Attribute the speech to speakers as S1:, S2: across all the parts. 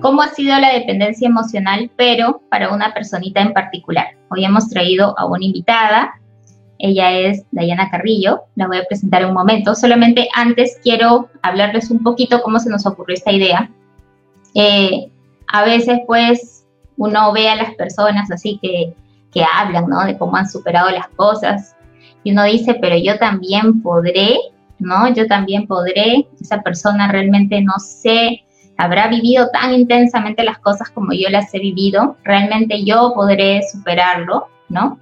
S1: cómo ha sido la dependencia emocional, pero para una personita en particular. Hoy hemos traído a una invitada, ella es Dayana Carrillo, la voy a presentar en un momento. Solamente antes quiero hablarles un poquito cómo se nos ocurrió esta idea. Eh, a veces pues uno ve a las personas así que, que hablan, ¿no? De cómo han superado las cosas y uno dice, pero yo también podré, ¿no? Yo también podré, esa persona realmente no sé, habrá vivido tan intensamente las cosas como yo las he vivido, realmente yo podré superarlo, ¿no?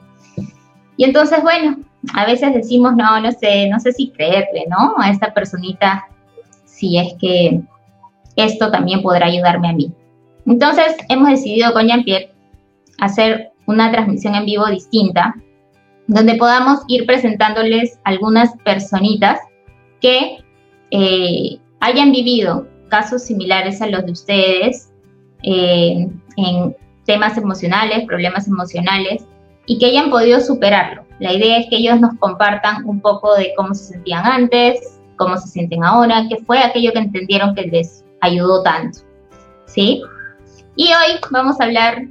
S1: Y entonces, bueno, a veces decimos, no, no sé, no sé si creerle, ¿no? A esta personita, si es que esto también podrá ayudarme a mí. Entonces, hemos decidido con Jean-Pierre hacer una transmisión en vivo distinta, donde podamos ir presentándoles algunas personitas que eh, hayan vivido casos similares a los de ustedes eh, en temas emocionales, problemas emocionales, y que hayan podido superarlo. La idea es que ellos nos compartan un poco de cómo se sentían antes, cómo se sienten ahora, qué fue aquello que entendieron que les ayudó tanto. ¿Sí? Y hoy vamos a hablar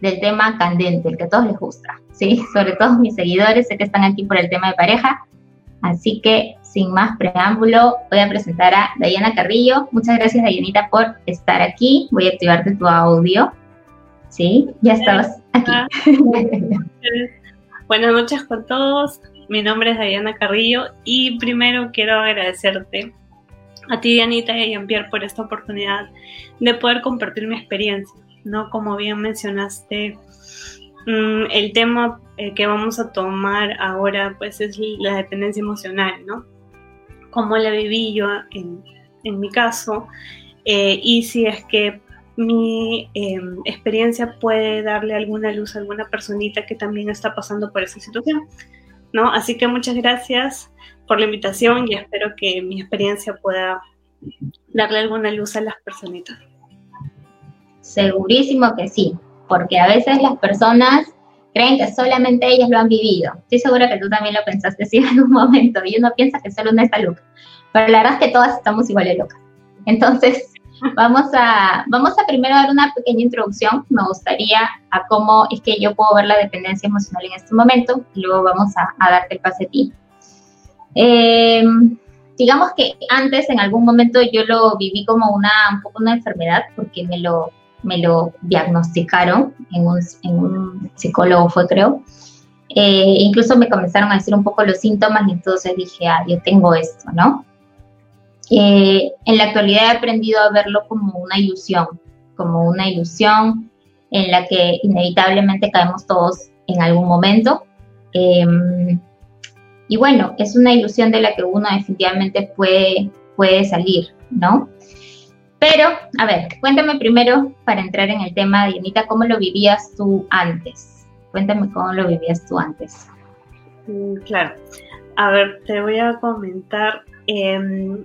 S1: del tema candente, el que a todos les gusta, ¿sí? Sobre todo mis seguidores, sé que están aquí por el tema de pareja. Así que, sin más preámbulo, voy a presentar a Dayana Carrillo. Muchas gracias, Dayanita, por estar aquí. Voy a activarte tu audio. ¿Sí? Ya estabas aquí.
S2: Buenas noches con todos. Mi nombre es Dayana Carrillo y primero quiero agradecerte a ti, Dianita y a Jean-Pierre por esta oportunidad de poder compartir mi experiencia. ¿no? Como bien mencionaste, mm, el tema eh, que vamos a tomar ahora pues es la dependencia emocional, ¿no? Cómo la viví yo en, mi caso eh, y si es que mi em, experiencia puede darle alguna luz a alguna personita que también está pasando por esa situación, ¿no? Así que muchas gracias por la invitación y espero que mi experiencia pueda darle alguna luz a las personitas.
S1: Segurísimo que sí, porque a veces las personas creen que solamente ellas lo han vivido. Estoy segura que tú también lo pensaste así en algún momento y uno piensa que solo una está loca, pero la verdad es que todas estamos igual de locas. Entonces, vamos a, vamos a primero dar una pequeña introducción. Me gustaría a cómo es que yo puedo ver la dependencia emocional en este momento y luego vamos a, darte el pase a ti. Eh, digamos que antes en algún momento yo lo viví como una, un poco una enfermedad porque me lo, me lo diagnosticaron, en un, psicólogo fue creo. Eh, incluso me comenzaron a decir un poco los síntomas y entonces dije, ah, yo tengo esto, ¿no? Eh, en la actualidad he aprendido a verlo como una ilusión, como una ilusión en la que inevitablemente caemos todos en algún momento. Em, y bueno, es una ilusión de la que uno definitivamente puede, puede salir, ¿no? Pero, a ver, cuéntame primero, para entrar en el tema, Dianita, ¿cómo lo vivías tú antes? Cuéntame cómo lo vivías tú antes.
S2: Mm, claro. A ver, te voy a comentar. Em,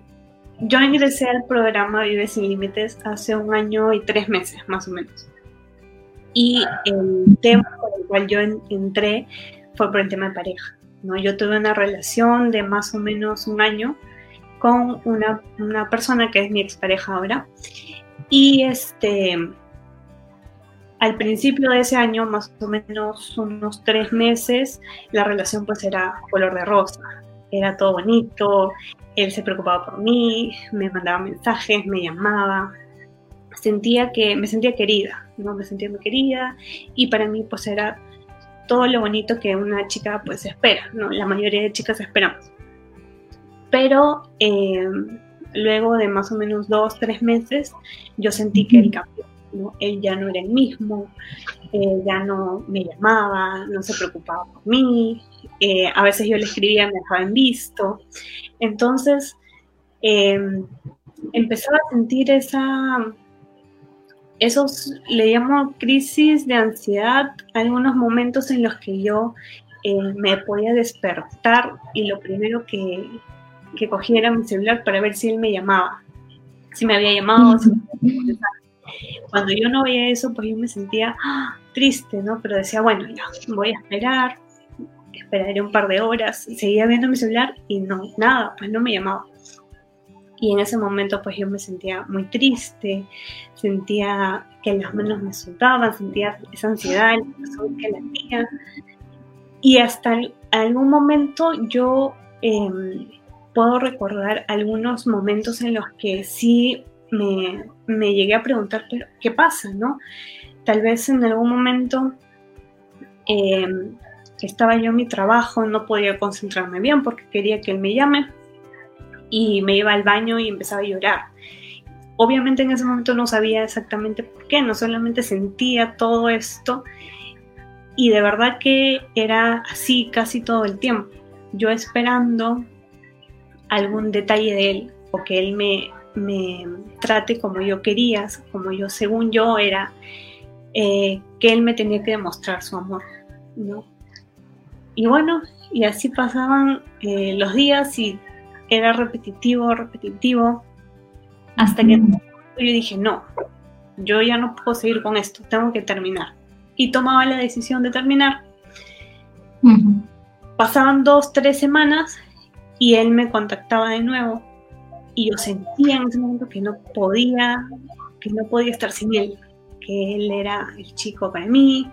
S2: yo ingresé al programa Vive Sin Límites hace un año y tres meses, más o menos. Y el tema por el cual yo entré fue por el tema de pareja. ¿no? Yo tuve una relación de más o menos un año con una, una persona que es mi expareja ahora. Y este, al principio de ese año, más o menos unos tres meses, la relación pues era color de rosa. Era todo bonito, él se preocupaba por mí, me mandaba mensajes, me llamaba, sentía que me sentía querida, no me sentía muy querida y para mí pues era todo lo bonito que una chica pues espera, ¿no? La mayoría de chicas esperamos pero eh, luego de más o menos dos, tres meses, yo sentí que él cambió. ¿no? Él ya no era el mismo, eh, ya no me llamaba, no se preocupaba por mí, eh, a veces yo le escribía, me dejaba en visto. Entonces, empezaba a sentir esa, esos, le llamo crisis de ansiedad, algunos momentos en los que yo me podía despertar y lo primero que, que cogiera mi celular para ver si él me llamaba, si me había llamado, Cuando yo no veía eso, pues yo me sentía ¡ah! triste, ¿no? Pero decía, bueno, ya, voy a esperar, esperaré un par de horas, seguía viendo mi celular y no, nada, pues no me llamaba. Y en ese momento pues yo me sentía muy triste, sentía que las manos me soltaban, sentía esa ansiedad, el que latía. Y hasta algún momento yo em, puedo recordar algunos momentos en los que sí me, me, llegué a preguntar, pero ¿qué pasa? ¿no? Tal vez en algún momento em, estaba yo en mi trabajo, no podía concentrarme bien porque quería que él me llame y me iba al baño y empezaba a llorar. Obviamente en ese momento no sabía exactamente por qué, no solamente sentía todo esto y de verdad que era así casi todo el tiempo. Yo esperando algún detalle de él o que él me, me trate como yo quería, como yo según yo era, eh, que él me tenía que demostrar su amor, ¿no? Y bueno, y así pasaban eh, los días y era repetitivo, repetitivo, hasta que yo dije, no, yo ya no puedo seguir con esto, tengo que terminar. Y tomaba la decisión de terminar. Pasaban dos, tres semanas y él me contactaba de nuevo y yo sentía en ese momento que no podía, que no podía estar sin él, que él era el chico para mí,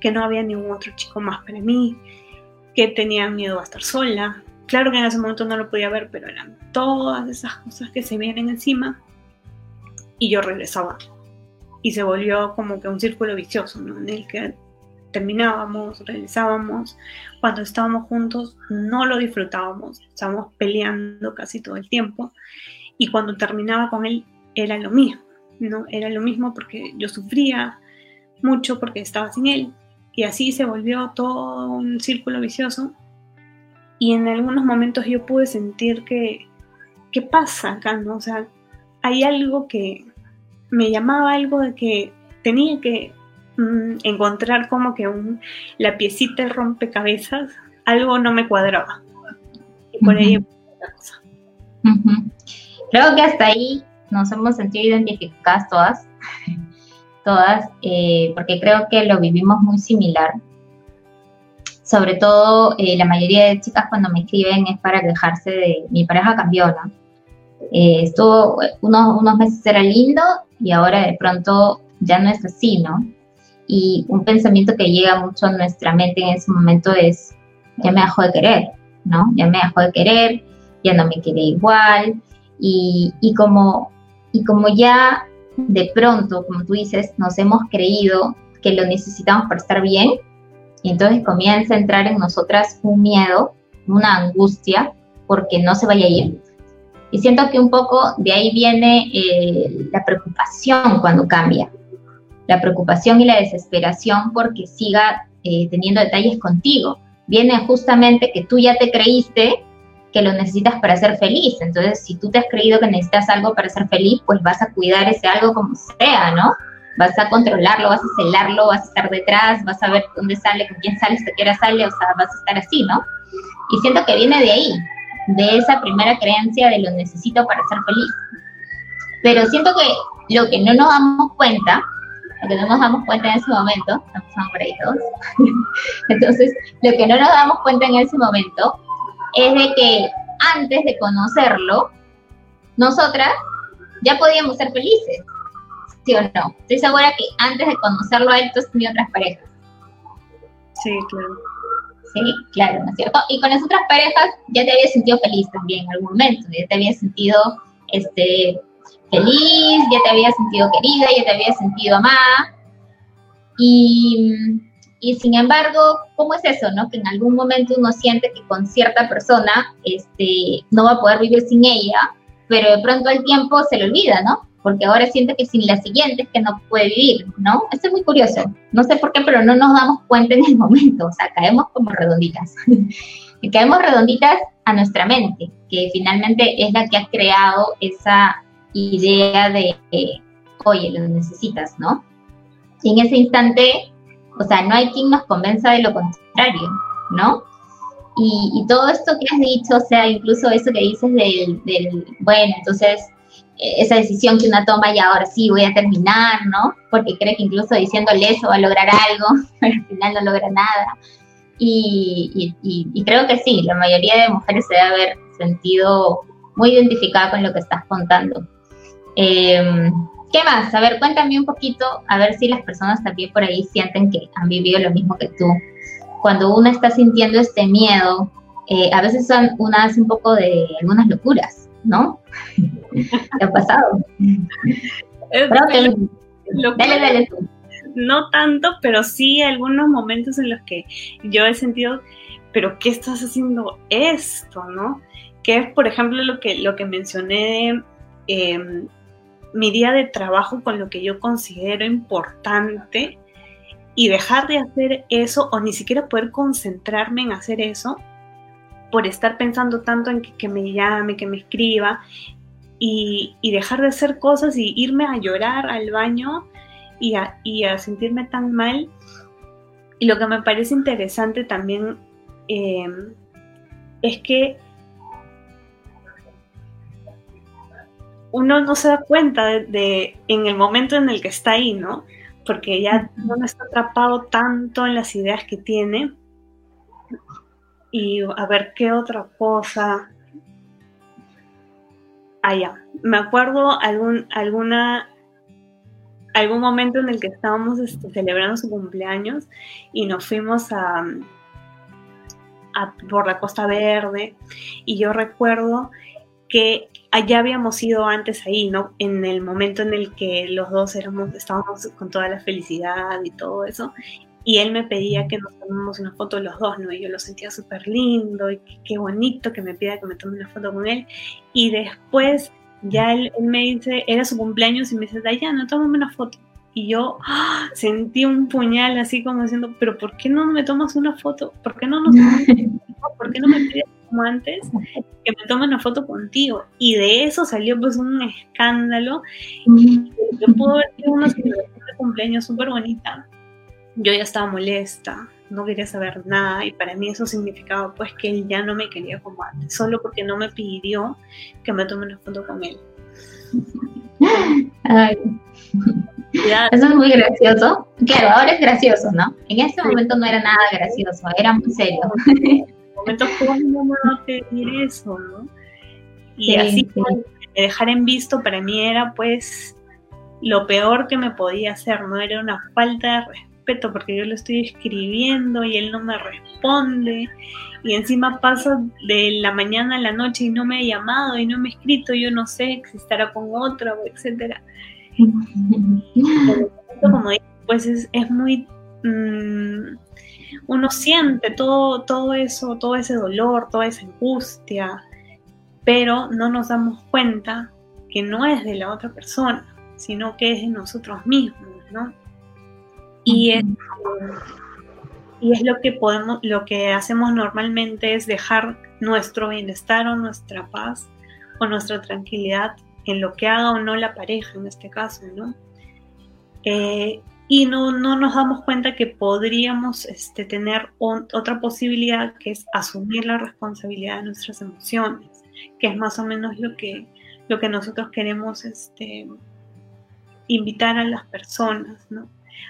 S2: que no había ningún otro chico más para mí, que tenía miedo a estar sola. Claro que en ese momento no lo podía ver, pero eran todas esas cosas que se vienen encima y yo regresaba. Y se volvió como que un círculo vicioso, ¿no? En el que terminábamos, regresábamos, cuando estábamos juntos no lo disfrutábamos, estábamos peleando casi todo el tiempo y cuando terminaba con él era lo mismo, ¿no? Era lo mismo porque yo sufría mucho porque estaba sin él y así se volvió todo un círculo vicioso y en algunos momentos yo pude sentir que, ¿qué pasa acá? ¿no? O sea, hay algo que me llamaba algo de que tenía que Mm, encontrar como que un, la piecita de rompecabezas, algo no me cuadraba. Y por ello,
S1: Creo que hasta ahí nos hemos sentido identificadas todas, todas, eh, porque creo que lo vivimos muy similar. Sobre todo, eh, la mayoría de chicas cuando me escriben es para quejarse de mi pareja cambió, ¿no? Eh, estuvo unos, unos meses era lindo y ahora de pronto ya no es así, ¿no? Y un pensamiento que llega mucho a nuestra mente en ese momento es, ya me dejó de querer, ¿no? Ya me dejó de querer, ya no me quiere igual. Y, y, como, y como ya de pronto, como tú dices, nos hemos creído que lo necesitamos para estar bien, y entonces comienza a entrar en nosotras un miedo, una angustia, porque no se vaya a ir. Y siento que un poco de ahí viene eh, la preocupación cuando cambia, la preocupación y la desesperación porque siga eh, teniendo detalles contigo. Viene justamente que tú ya te creíste que lo necesitas para ser feliz. Entonces, si tú te has creído que necesitas algo para ser feliz, pues vas a cuidar ese algo como sea, ¿no? Vas a controlarlo, vas a celarlo, vas a estar detrás, vas a ver dónde sale, con quién sale, hasta qué hora sale, o sea, vas a estar así, ¿no? Y siento que viene de ahí, de esa primera creencia de lo necesito para ser feliz. Pero siento que lo que no nos damos cuenta lo que no nos damos cuenta en ese momento, estamos por ahí todos, entonces lo que no nos damos cuenta en ese momento es de que antes de conocerlo, nosotras ya podíamos ser felices, ¿sí o no? Estoy segura que antes de conocerlo a él, tú has tenido otras parejas.
S2: Sí, claro.
S1: Sí, claro, ¿no es cierto? Y con las otras parejas ya te habías sentido feliz también en algún momento, ya te habías sentido este, feliz, ya te había sentido querida, ya te había sentido amada. Y, y, sin embargo, ¿cómo es eso, no? Que en algún momento uno siente que con cierta persona este, no va a poder vivir sin ella, pero de pronto al tiempo se le olvida, ¿no? Porque ahora siente que sin la siguiente es que no puede vivir, ¿no? Esto es muy curioso. No sé por qué, pero no nos damos cuenta en el momento. O sea, caemos como redonditas. y caemos redonditas a nuestra mente, que finalmente es la que ha creado esa idea de, oye, lo necesitas, ¿no? Y en ese instante, o sea, no hay quien nos convenza de lo contrario, ¿no? Y, todo esto que has dicho, o sea, incluso eso que dices del, del, bueno, entonces e, esa decisión que una toma y ahora sí voy a terminar, ¿no? Porque cree que incluso diciéndole eso va a lograr algo, pero al final no logra nada. Y, y, y, creo que sí, la mayoría de mujeres se debe haber sentido muy identificada con lo que estás contando. Em, ¿Qué más? A ver, cuéntame un poquito, a ver si las personas también por ahí sienten que han vivido lo mismo que tú. Cuando uno está sintiendo este miedo, eh, a veces son, una hace un poco de algunas locuras, ¿no? ¿Qué ha pasado?
S2: dale, dale tú. No tanto, pero sí algunos momentos en los que yo he sentido, pero ¿qué estás haciendo esto, no? Que es, por ejemplo, lo que, lo que mencioné de em, mi día de trabajo con lo que yo considero importante y dejar de hacer eso o ni siquiera poder concentrarme en hacer eso por estar pensando tanto en que, me llame, que me escriba y, dejar de hacer cosas y irme a llorar al baño y a, sentirme tan mal. Y lo que me parece interesante también em, es que uno no se da cuenta de, en el momento en el que está ahí, ¿no? Porque ya uno está atrapado tanto en las ideas que tiene. Y a ver qué otra cosa. Ah, ya. Me acuerdo algún, alguna, algún momento en el que estábamos este, celebrando su cumpleaños y nos fuimos a, a, por la Costa Verde. Y yo recuerdo que allá habíamos ido antes ahí, ¿no? En el momento en el que los dos éramos, estábamos con toda la felicidad y todo eso. Y él me pedía que nos tomemos una foto los dos, ¿no? Y yo lo sentía súper lindo y qué bonito que me pida que me tome una foto con él. Y después ya él, me dice, era su cumpleaños y me dice, no tómame una foto. Y yo ¡ah! sentí un puñal así como diciendo, pero ¿por qué no me tomas una foto? ¿Por qué no nos ¿Por qué no me pides como antes que me tome una foto contigo? Y de eso salió pues un escándalo. Yo puedo ver que una celebración de cumpleaños súper bonita. Yo ya estaba molesta, no quería saber nada y para mí eso significaba pues que él ya no me quería como antes, solo porque no me pidió que me tome una foto con él.
S1: Ay. Eso es muy gracioso. Claro, ahora es gracioso, ¿no? En ese momento no era nada gracioso, era muy serio.
S2: momentos, ¿cómo no pedir eso, no? Y así, dejar en visto para mí era pues lo peor que me podía hacer, ¿no? Era una falta de respeto porque yo lo estoy escribiendo y él no me responde y encima pasa de la mañana a la noche y no me ha llamado y no me ha escrito, yo no sé si estará con otra etcétera. como pues es, es muy mm, uno siente todo, todo eso, todo ese dolor, toda esa angustia, pero no nos damos cuenta que no es de la otra persona, sino que es de nosotros mismos, ¿no? Y es, y es lo que podemos, lo que hacemos normalmente es dejar nuestro bienestar o nuestra paz o nuestra tranquilidad en lo que haga o no la pareja en este caso, ¿no? Eh, y no, no, nos damos cuenta que podríamos este, tener otra posibilidad que es asumir la responsabilidad de nuestras emociones, que es más o menos lo que, lo que nosotros queremos este, invitar a las personas, ¿no?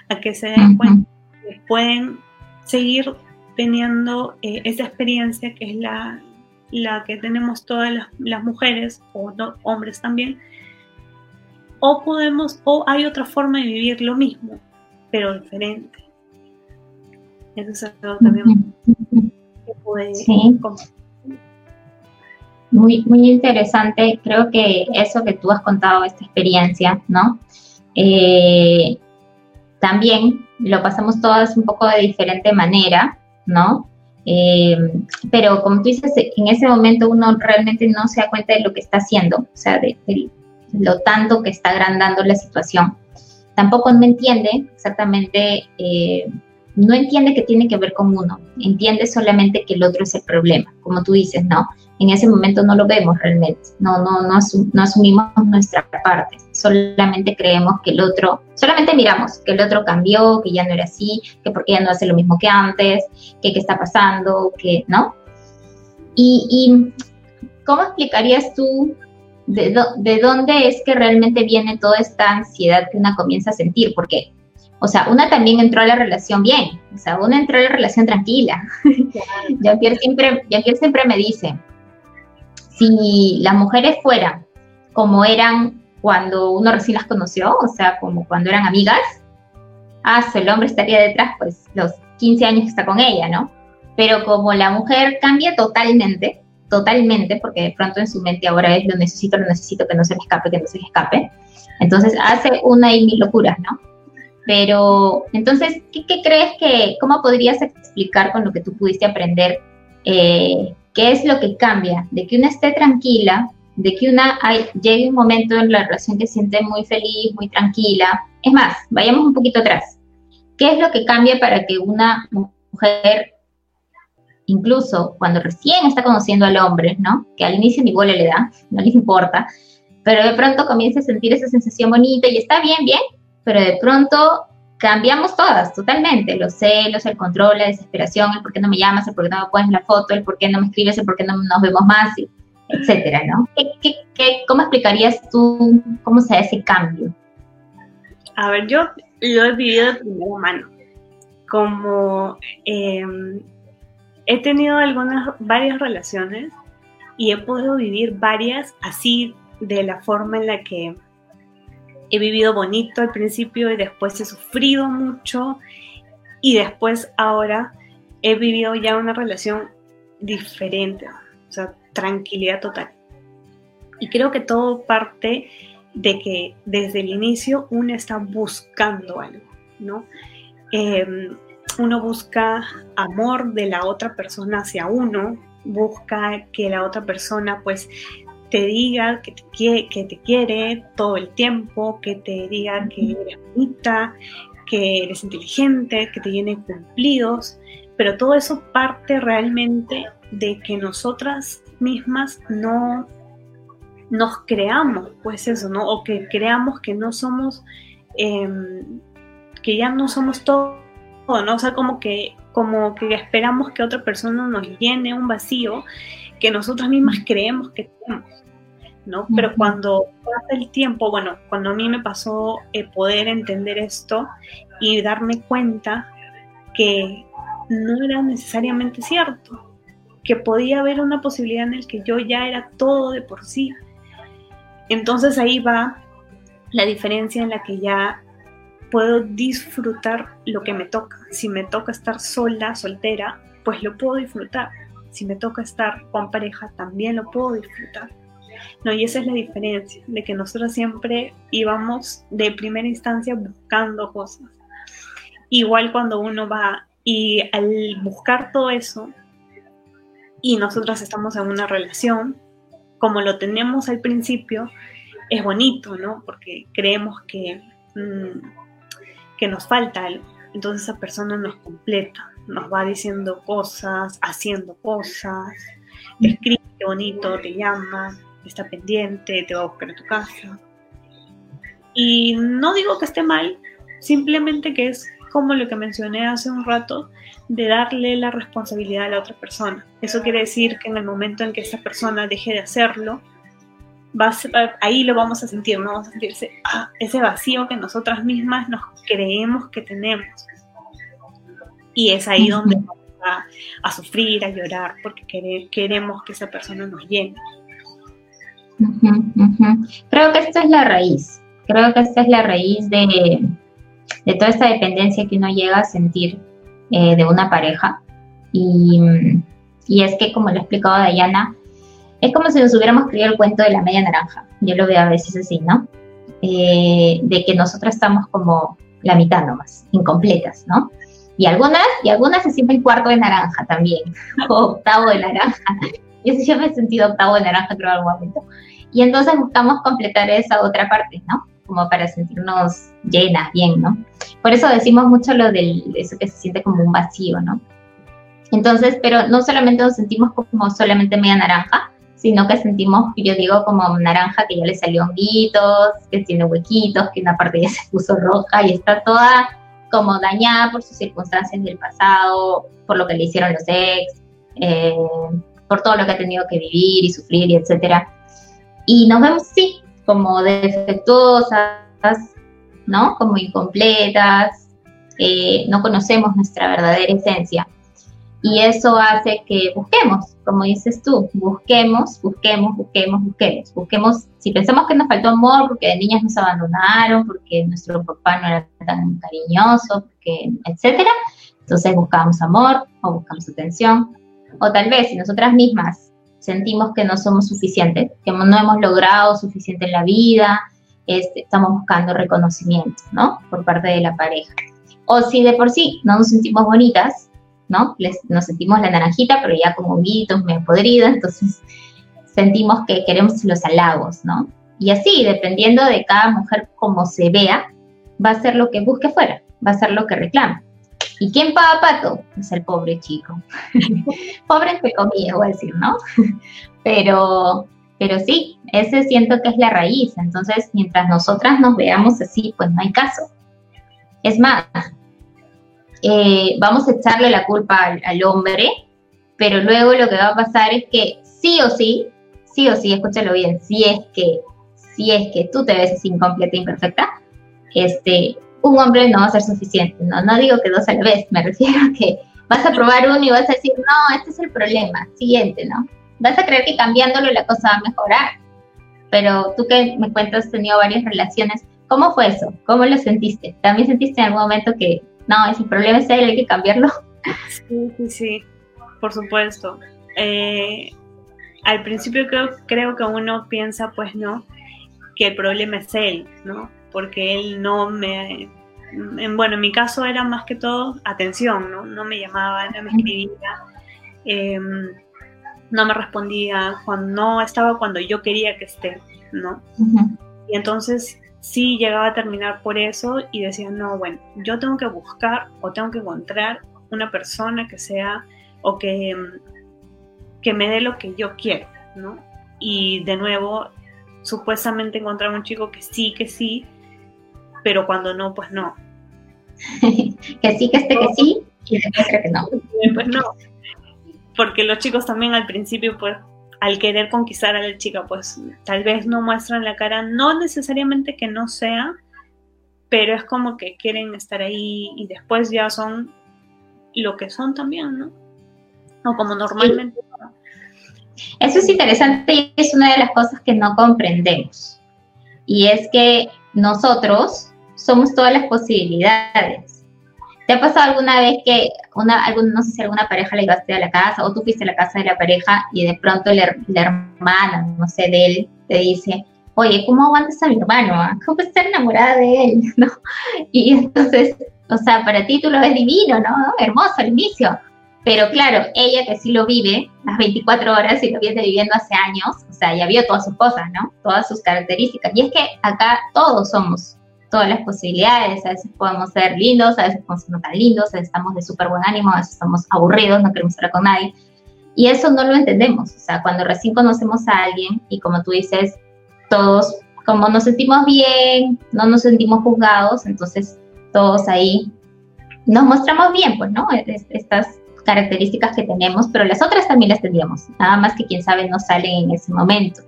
S2: A que se den cuenta que pueden seguir teniendo eh, esa experiencia que es la, la que tenemos todas las, las mujeres o hombres también, o podemos, o hay otra forma de vivir lo mismo, pero diferente. Eso es algo también que puede sí.
S1: Muy, muy interesante, creo que eso que tú has contado, esta experiencia, ¿no? Eh, también lo pasamos todas un poco de diferente manera, ¿no? Eh, pero como tú dices, en ese momento uno realmente no se da cuenta de lo que está haciendo, o sea, de, lo tanto que está agrandando la situación. Tampoco no entiende exactamente, eh, no entiende que tiene que ver con uno, entiende solamente que el otro es el problema, como tú dices, ¿no? en ese momento no lo vemos realmente, no, no, no, no, asumimos nuestra parte, solamente creemos que el otro, solamente miramos que el otro cambió, que ya no era así, que porque ya no hace lo mismo que antes, que qué está pasando, que, ¿no? Y, y ¿cómo explicarías tú de, de dónde es que realmente viene toda esta ansiedad que una comienza a sentir? Porque o sea, una también entró a la relación bien, o sea, una entró a la relación tranquila. Jean-Pierre siempre, Jean siempre me dice, si las mujeres fueran como eran cuando uno recién las conoció, o sea, como cuando eran amigas, ah, el hombre estaría detrás, pues los 15 años que está con ella, ¿no? Pero como la mujer cambia totalmente, totalmente, porque de pronto en su mente ahora es lo necesito, lo necesito, que no se me escape, que no se me escape, entonces hace una y mil locuras, ¿no? Pero, entonces, ¿qué, crees que, cómo podrías explicar con lo que tú pudiste aprender, eh, qué es lo que cambia de que una esté tranquila, de que una llegue un momento en la relación que siente muy feliz, muy tranquila? Es más, vayamos un poquito atrás. ¿Qué es lo que cambia para que una mujer, incluso cuando recién está conociendo al hombre, ¿no? Que al inicio ni bola le da, no les importa, pero de pronto comienza a sentir esa sensación bonita y está bien, bien, pero de pronto cambiamos todas totalmente, los celos, el control, la desesperación, el por qué no me llamas, el por qué no me pones la foto, el por qué no me escribes, el por qué no nos vemos más, etcétera, ¿no? cómo explicarías tú cómo se da ese cambio?
S2: A ver, yo lo he vivido de primera mano, como em, he tenido algunas, varias relaciones y he podido vivir varias así de la forma en la que he vivido bonito al principio y después he sufrido mucho y después ahora he vivido ya una relación diferente, o sea, tranquilidad total. Y creo que todo parte de que desde el inicio uno está buscando algo, ¿no? Em, uno busca amor de la otra persona hacia uno, busca que la otra persona pues te diga que te, que te quiere todo el tiempo, que te diga que eres bonita, que eres inteligente, que te llene cumplidos, pero todo eso parte realmente de que nosotras mismas no nos creamos, pues eso, ¿no? O que creamos que no somos, em, que ya no somos todo, ¿no? O sea, como que, como que esperamos que otra persona nos llene un vacío que nosotras mismas creemos que tenemos. ¿no? Pero cuando pasa el tiempo, bueno, cuando a mí me pasó eh, poder entender esto y darme cuenta que no era necesariamente cierto, que podía haber una posibilidad en el que yo ya era todo de por sí. Entonces ahí va la diferencia en la que ya puedo disfrutar lo que me toca. Si me toca estar sola, soltera, pues lo puedo disfrutar. Si me toca estar con pareja, también lo puedo disfrutar. No, y esa es la diferencia, de que nosotros siempre íbamos de primera instancia buscando cosas. Igual cuando uno va y al buscar todo eso, y nosotros estamos en una relación, como lo tenemos al principio, es bonito, ¿no? Porque creemos que, mm, que nos falta algo. Entonces esa persona nos completa, nos va diciendo cosas, haciendo cosas, escribe bonito, te llama, está pendiente, te va a buscar a tu casa. Y no digo que esté mal, simplemente que es como lo que mencioné hace un rato, de darle la responsabilidad a la otra persona. Eso quiere decir que en el momento en que esa persona deje de hacerlo, va ahí lo vamos a sentir, ¿no? vamos a sentirse ah, ese vacío que nosotras mismas nos creemos que tenemos. Y es ahí donde vamos a, a sufrir, a llorar, porque queremos que esa persona nos llene.
S1: Creo que esta es la raíz, creo que esta es la raíz de, toda esta dependencia que uno llega a sentir eh, de una pareja. Y, es que, como lo ha explicado Dayana, es como si nos hubiéramos creído el cuento de la media naranja. Yo lo veo a veces así, ¿no? Eh, de que nosotros estamos como la mitad nomás, incompletas, ¿no? Y algunas, y algunas se sienten cuarto de naranja también, o octavo de naranja. Yo sí yo me he sentido octavo de naranja, creo, en algún momento. Y entonces buscamos completar esa otra parte, ¿no? Como para sentirnos llenas, bien, ¿no? Por eso decimos mucho lo de eso que se siente como un vacío, ¿no? Entonces, pero no solamente nos sentimos como solamente media naranja, sino que sentimos, yo digo, como naranja que ya le salió honguitos, que tiene huequitos, que una parte ya se puso roja y está toda como dañada por sus circunstancias del pasado, por lo que le hicieron los ex, eh, por todo lo que ha tenido que vivir y sufrir y etcétera y nos vemos, sí, como defectuosas, ¿no? Como incompletas, eh, no conocemos nuestra verdadera esencia. Y eso hace que busquemos, como dices tú, busquemos, busquemos, busquemos, busquemos. Busquemos, si pensamos que nos faltó amor porque de niñas nos abandonaron, porque nuestro papá no era tan cariñoso, porque, etcétera, entonces buscamos amor o buscamos atención. O tal vez si nosotras mismas sentimos que no somos suficientes, que no hemos logrado suficiente en la vida, este, estamos buscando reconocimiento, ¿no? Por parte de la pareja. O si de por sí no nos sentimos bonitas, ¿no? Les, nos sentimos la naranjita, pero ya como honguitos, medio podrida, entonces sentimos que queremos los halagos, ¿no? Y así, dependiendo de cada mujer como se vea, va a ser lo que busque fuera, va a ser lo que reclama. ¿Y quién paga pato? Es el pobre chico. pobre entre comillas, voy a decir, ¿no? pero, pero sí, ese siento que es la raíz. Entonces, mientras nosotras nos veamos así, pues no hay caso. Es más, eh, vamos a echarle la culpa al, hombre, pero luego lo que va a pasar es que sí o sí, sí o sí, escúchalo bien, si es que, si es que tú te ves incompleta e imperfecta, este, un hombre no va a ser suficiente, no, no digo que dos a la vez, me refiero a que vas a probar uno y vas a decir, no, este es el problema, siguiente, ¿no? Vas a creer que cambiándolo la cosa va a mejorar, pero tú que me cuentas, has tenido varias relaciones, ¿cómo fue eso? ¿Cómo lo sentiste? ¿También sentiste en algún momento que no, ese problema es él, hay que cambiarlo.
S2: Sí, sí, sí, por supuesto. Eh, al principio creo, creo que uno piensa, pues, ¿no? Que el problema es él, ¿no? Porque él no me... En, bueno, en mi caso era más que todo atención, ¿no? No me llamaba, no me escribía, em, no me respondía, cuando no estaba cuando yo quería que esté, ¿no? Y entonces sí llegaba a terminar por eso y decía, no, bueno, yo tengo que buscar o tengo que encontrar una persona que sea o que, que me dé lo que yo quiero, ¿no? Y de nuevo, supuestamente encontrar un chico que sí, que sí, pero cuando no, pues no.
S1: que sí, que esté que sí, y después que no.
S2: Pues no. Porque los chicos también al principio, pues, al querer conquistar a la chica, pues tal vez no muestran la cara, no necesariamente que no sea, pero es como que quieren estar ahí y después ya son lo que son también, ¿no? O como normalmente.
S1: Eso es interesante y es una de las cosas que no comprendemos. Y es que nosotros somos todas las posibilidades. ¿Te ha pasado alguna vez que, una, algún, no sé si alguna pareja le llevaste a la casa o tú fuiste a la casa de la pareja y de pronto la, hermana, no sé, de él te dice, oye, ¿cómo aguantas a mi hermano? Ah? ¿Cómo estás enamorada de él? ¿No? Y entonces, o sea, para ti tú lo ves divino, ¿no? Hermoso al inicio. Pero claro, ella que sí lo vive las 24 horas y lo viene viviendo hace años, o sea, ya vio todas sus cosas, ¿no? Todas sus características. Y es que acá todos somos todas las posibilidades, a veces podemos ser lindos, a veces podemos ser no tan lindos, a veces estamos de súper buen ánimo, a veces estamos aburridos, no queremos estar con nadie. Y eso no lo entendemos, o sea, cuando recién conocemos a alguien y como tú dices, todos, como nos sentimos bien, no nos sentimos juzgados, entonces todos ahí nos mostramos bien, pues, ¿no? Estas características que tenemos, pero las otras también las tendríamos, nada más que quién sabe no salen en ese momento.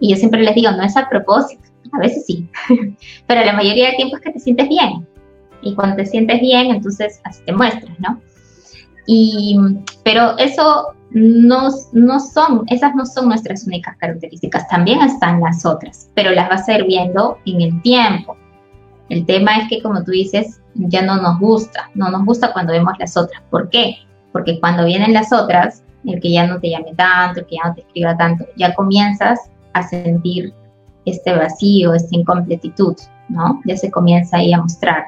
S1: Y yo siempre les digo, no es a propósito, a veces sí, pero la mayoría del tiempo es que te sientes bien. Y cuando te sientes bien, entonces así te muestras, ¿no? Y, pero eso no, no son, esas no son nuestras únicas características, también están las otras, pero las vas a ir viendo en el tiempo. El tema es que, como tú dices, ya no nos gusta, no nos gusta cuando vemos las otras. ¿Por qué? Porque cuando vienen las otras, el que ya no te llame tanto, el que ya no te escriba tanto, ya comienzas a sentir este vacío, esta incompletitud, ¿no? Ya se comienza ahí a mostrar,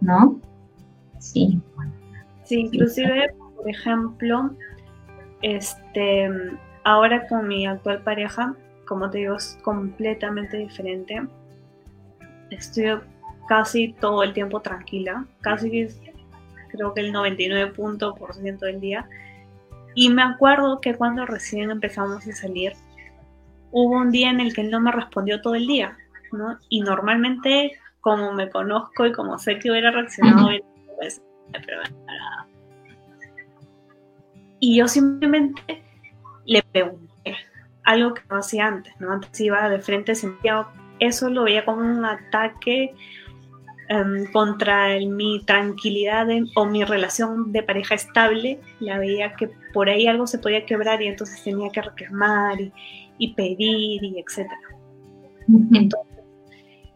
S1: ¿no?
S2: Sí. Sí, inclusive, por ejemplo, este, ahora con mi actual pareja, como te digo, es completamente diferente. Estoy casi todo el tiempo tranquila, casi creo que el 99% del día. Y me acuerdo que cuando recién empezamos a salir, hubo un día en el que él no me respondió todo el día, ¿no? Y normalmente, como me conozco y como sé que hubiera reaccionado bien, pues, y yo simplemente le pregunté algo que no hacía antes, ¿no? Antes iba de frente, sentía eso, lo veía como un ataque em, contra mi tranquilidad o mi relación de pareja estable, la veía que por ahí algo se podía quebrar y entonces tenía que reclamar y, pedir y etcétera. Entonces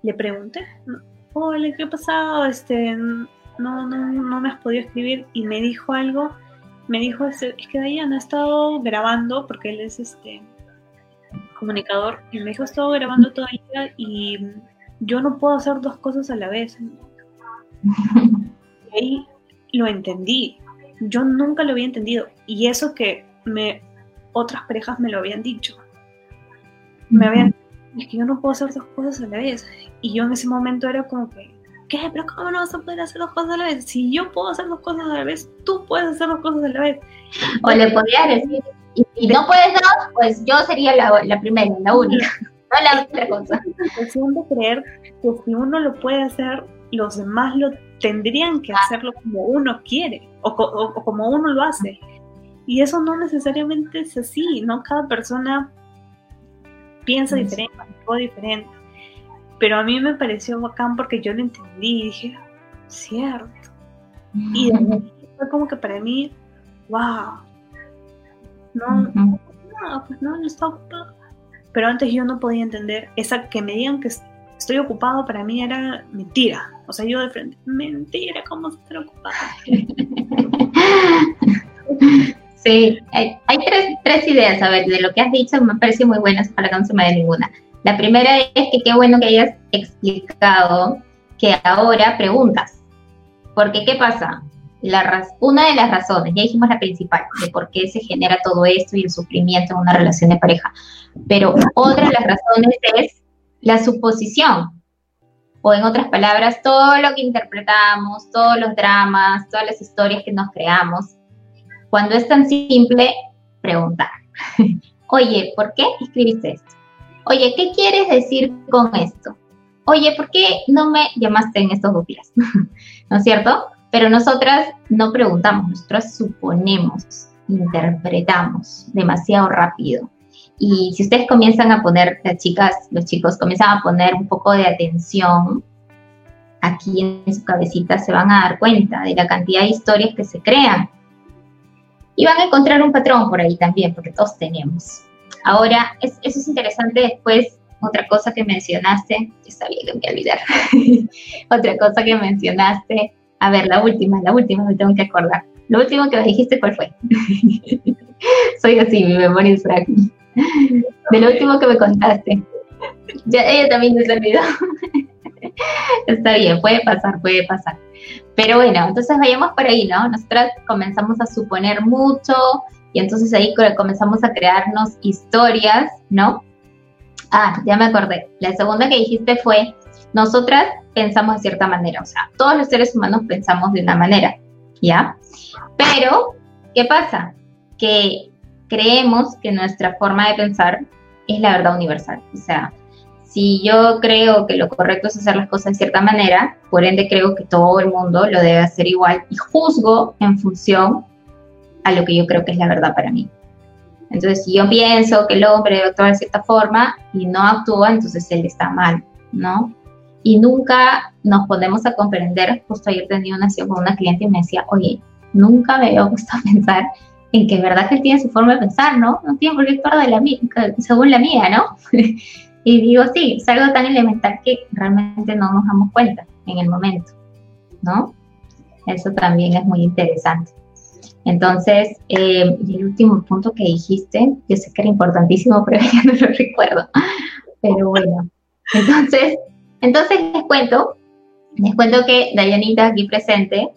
S2: le pregunté, hola, ¿qué ha pasado? Este, no, no, no me has podido escribir y me dijo algo, me dijo, es que Dayan ha estado grabando, porque él es este comunicador, y me dijo, he estado grabando todo el día y yo no puedo hacer dos cosas a la vez. Y ahí lo entendí. Yo nunca lo había entendido. Y eso que me otras parejas me lo habían dicho. Me habían es que yo no puedo hacer dos cosas a la vez. Y yo en ese momento era como que, ¿qué? ¿Pero cómo no vas a poder hacer dos cosas a la vez? Si yo puedo hacer dos cosas a la vez, tú puedes hacer dos cosas a la vez.
S1: O le podría decir, y si no puedes dos, pues yo sería la, la primera, la única, no la otra cosa.
S2: de creer que si uno lo puede hacer, los demás lo tendrían que hacerlo como uno quiere o, o como uno lo hace. Y eso no necesariamente es así, ¿no? Cada persona piensa diferente, actúa diferente. Pero a mí me pareció bacán porque yo lo entendí y dije, cierto. Y fue como que para mí, wow. No, no, pues no, no está ocupado. Pero antes yo no podía entender esa que me digan que estoy ocupado para mí era mentira. O sea, yo de frente, mentira, ¿cómo estar ocupado?
S1: Sí, hay, tres, tres, ideas, a ver, de lo que has dicho me parece muy buenas para que no se me dé ninguna. La primera es que qué bueno que hayas explicado que ahora preguntas. Porque, ¿qué pasa? La una de las razones, ya dijimos la principal, de por qué se genera todo esto y el sufrimiento en una relación de pareja. Pero otra de las razones es la suposición. O en otras palabras, todo lo que interpretamos, todos los dramas, todas las historias que nos creamos, cuando es tan simple, preguntar. Oye, ¿por qué escribiste esto? Oye, ¿qué quieres decir con esto? Oye, ¿por qué no me llamaste en estos dos días? ¿No es cierto? Pero nosotras no preguntamos, nosotras suponemos, interpretamos demasiado rápido. Y si ustedes comienzan a poner, las chicas, los chicos comienzan a poner un poco de atención aquí en su cabecita, se van a dar cuenta de la cantidad de historias que se crean y van a encontrar un patrón por ahí también, porque todos tenemos. Ahora, eso es interesante después. Otra cosa que mencionaste, yo sabía que me iba a olvidar. otra cosa que mencionaste, a ver, la última, la última, me tengo que acordar. Lo último que me dijiste, ¿cuál fue? Soy así, mi memoria es frágil. De lo último que me contaste. Ella también se olvidó. Está bien, puede pasar, puede pasar. Pero bueno, entonces vayamos por ahí, ¿no? Nosotras comenzamos a suponer mucho y entonces ahí comenzamos a crearnos historias, ¿no? Ah, ya me acordé. La segunda que dijiste fue, nosotras pensamos de cierta manera, o sea, todos los seres humanos pensamos de una manera, ¿ya? Pero, ¿qué pasa? Que creemos que nuestra forma de pensar es la verdad universal, o sea, si yo creo que lo correcto es hacer las cosas de cierta manera, por ende creo que todo el mundo lo debe hacer igual y juzgo en función a lo que yo creo que es la verdad para mí. Entonces, si yo pienso que el hombre debe actuar de cierta forma y no actúa, entonces él está mal, ¿no? Y nunca nos podemos a comprender, justo ayer tenía una sesión con una cliente y me decía, oye, nunca me había puesto a pensar en que es verdad que él tiene su forma de pensar, ¿no? No tiene por qué actuar de la, según la mía, ¿no? Y digo, sí, es algo tan elemental que realmente no nos damos cuenta en el momento, ¿no? Eso también es muy interesante. Entonces, eh, el último punto que dijiste, yo sé que era importantísimo, pero ya no lo recuerdo. Pero bueno, entonces, entonces les cuento, les cuento que Dayanita aquí presente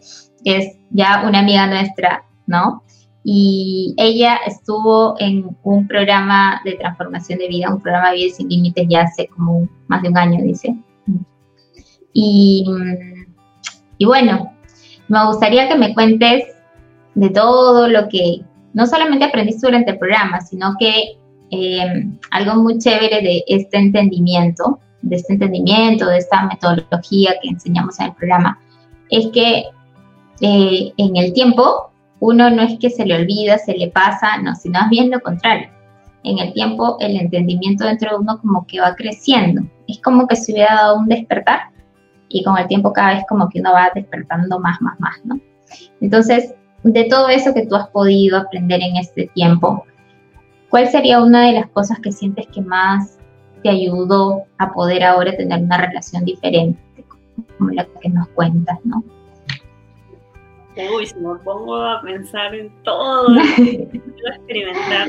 S1: es ya una amiga nuestra, ¿no? Y ella estuvo en un programa de transformación de vida, un programa de vida sin límites ya hace como más de un año, dice. Y, y bueno, me gustaría que me cuentes de todo lo que no solamente aprendiste durante el programa, sino que eh, algo muy chévere de este entendimiento, de este entendimiento, de esta metodología que enseñamos en el programa, es que eh, en el tiempo uno no es que se le olvida, se le pasa, no, sino es bien lo contrario. En el tiempo el entendimiento dentro de uno como que va creciendo. Es como que se hubiera dado un despertar y con el tiempo cada vez como que uno va despertando más, más, más, ¿no? Entonces, de todo eso que tú has podido aprender en este tiempo, ¿cuál sería una de las cosas que sientes que más te ayudó a poder ahora tener una relación diferente, como la que nos cuentas, ¿no?
S2: Uy, si me pongo a pensar en todo lo que quiero experimentar,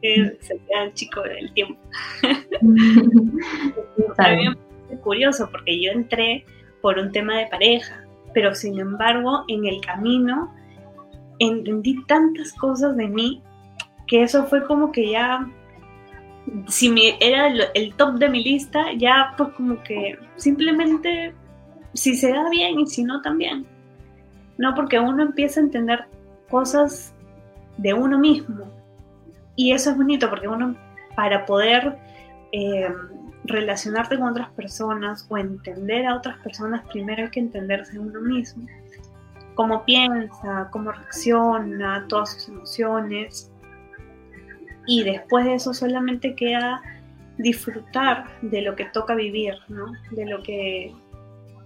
S2: que se queda chico del tiempo. También es curioso porque yo entré por un tema de pareja, pero sin embargo en el camino entendí tantas cosas de mí que eso fue como que ya si me, era el, top de mi lista, ya pues como que simplemente si se da bien y si no también. No, porque uno empieza a entender cosas de uno mismo. Y eso es bonito porque uno para poder eh, relacionarte con otras personas o entender a otras personas, primero hay que entenderse uno mismo. Cómo piensa, cómo reacciona, todas sus emociones y después de eso solamente queda disfrutar de lo que toca vivir, ¿no? De lo que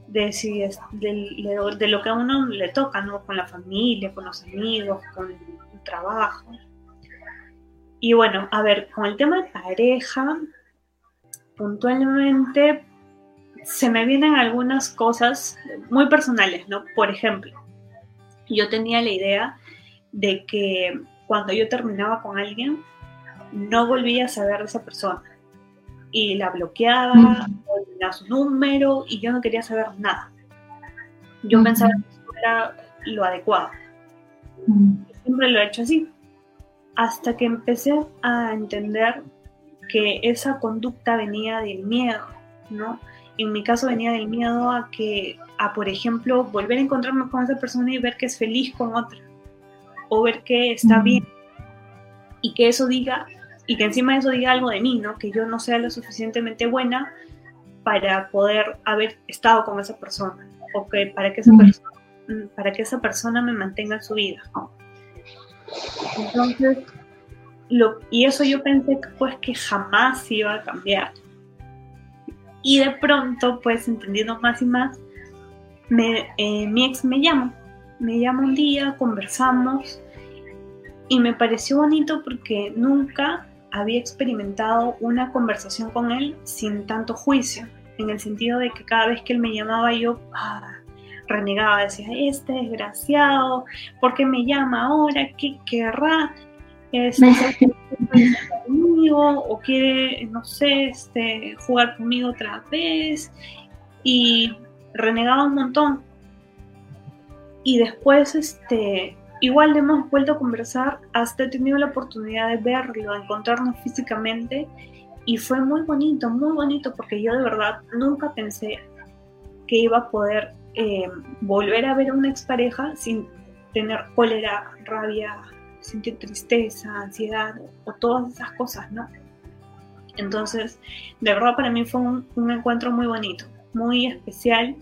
S2: de, de, lo que a uno le toca, ¿no? Con la familia, con los amigos, con el trabajo. Y bueno, a ver, con el tema de pareja, puntualmente se me vienen algunas cosas muy personales, ¿no? Por ejemplo, yo tenía la idea de que cuando yo terminaba con alguien, no volvía a saber de esa persona. Y la bloqueaba, uh su número y yo no quería saber nada. Yo pensaba que eso era lo adecuado. Siempre lo he hecho así. Hasta que empecé a entender que esa conducta venía del miedo, ¿no? En mi caso venía del miedo a que, a por ejemplo, volver a encontrarme con esa persona y ver que es feliz con otra, o ver que está bien, y que eso diga, y que encima de eso diga algo de mí, ¿no? Que yo no sea lo suficientemente buena para poder haber estado con esa persona o que para que esa persona para que esa persona me mantenga en su vida. Entonces, lo, y eso yo pensé pues que jamás iba a cambiar. Y de pronto, pues entendiendo más y más, me, eh, mi ex me llama, me llama un día, conversamos y me pareció bonito porque nunca había experimentado una conversación con él sin tanto juicio, en el sentido de que cada vez que él me llamaba yo ah, renegaba, decía, este desgraciado, ¿por qué me llama ahora? ¿Qué querrá? Este, conmigo o quiere, no sé, este, jugar conmigo otra vez y renegaba un montón. Y después, este, Igual hemos vuelto a conversar, hasta he tenido la oportunidad de verlo, de encontrarnos físicamente y fue muy bonito, muy bonito porque yo de verdad nunca pensé que iba a poder eh, volver a ver a una expareja sin tener cólera, rabia, sentir tristeza, ansiedad o todas esas cosas, ¿no? Entonces, de verdad para mí fue un encuentro muy bonito, muy especial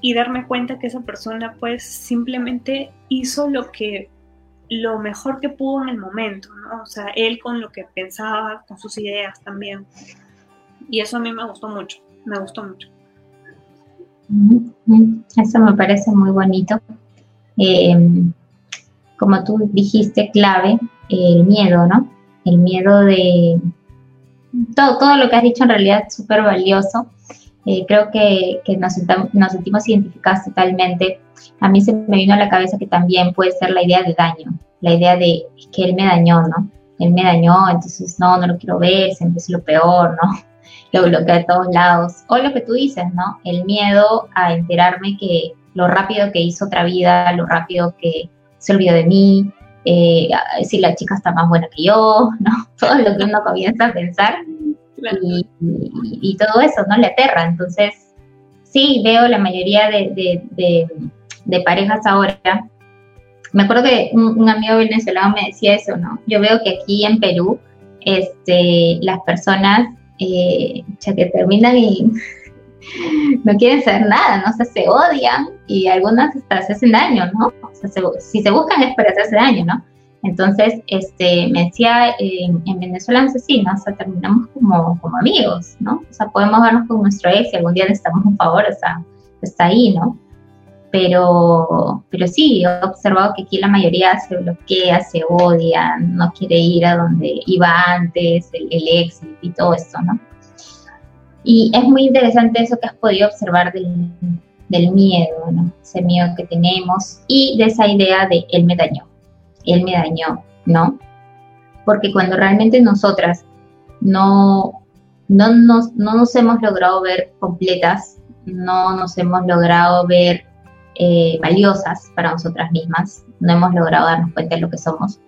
S2: y darme cuenta que esa persona pues simplemente hizo lo que lo mejor que pudo en el momento, ¿no? O sea, él con lo que pensaba, con sus ideas también. Y eso a mí me gustó mucho, me gustó mucho.
S1: Eso me parece muy bonito. Em, como tú dijiste, clave, el miedo, ¿no? El miedo de... Todo, todo lo que has dicho en realidad es súper valioso eh, creo que, nos, sentimos identificados totalmente. A mí se me vino a la cabeza que también puede ser la idea de daño, la idea de que él me dañó, ¿no? Él me dañó, entonces no, no lo quiero ver, siempre es lo peor, ¿no? Lo bloqueo de todos lados. O lo que tú dices, ¿no? El miedo a enterarme que lo rápido que hizo otra vida, lo rápido que se olvidó de mí, eh, si la chica está más buena que yo, ¿no? Todo lo que uno comienza a pensar y, todo eso, ¿no? Le aterra. Entonces, sí, veo la mayoría de, parejas ahora. Me acuerdo que un, amigo venezolano me decía eso, ¿no? Yo veo que aquí en Perú, este, las personas eh, ya que terminan y no quieren saber nada, ¿no? O se odian y algunas hasta se hacen daño, ¿no? O sea, si se buscan es para hacerse daño, ¿no? Entonces, este, me decía, en Venezuela no sé si, ¿no? O sea, terminamos como, amigos, ¿no? O sea, podemos vernos con nuestro ex y algún día necesitamos un favor, o sea, está ahí, ¿no? Pero, pero sí, he observado que aquí la mayoría se bloquea, se odia, no quiere ir a donde iba antes, el, el éxito y todo esto, ¿no? Y es muy interesante eso que has podido observar del, miedo, ¿no? Ese miedo que tenemos y de esa idea de él me él me dañó, ¿no? Porque cuando realmente nosotras no, no, nos, no nos hemos logrado ver completas, no nos hemos logrado ver eh, valiosas para nosotras mismas, no hemos logrado darnos cuenta de lo que somos,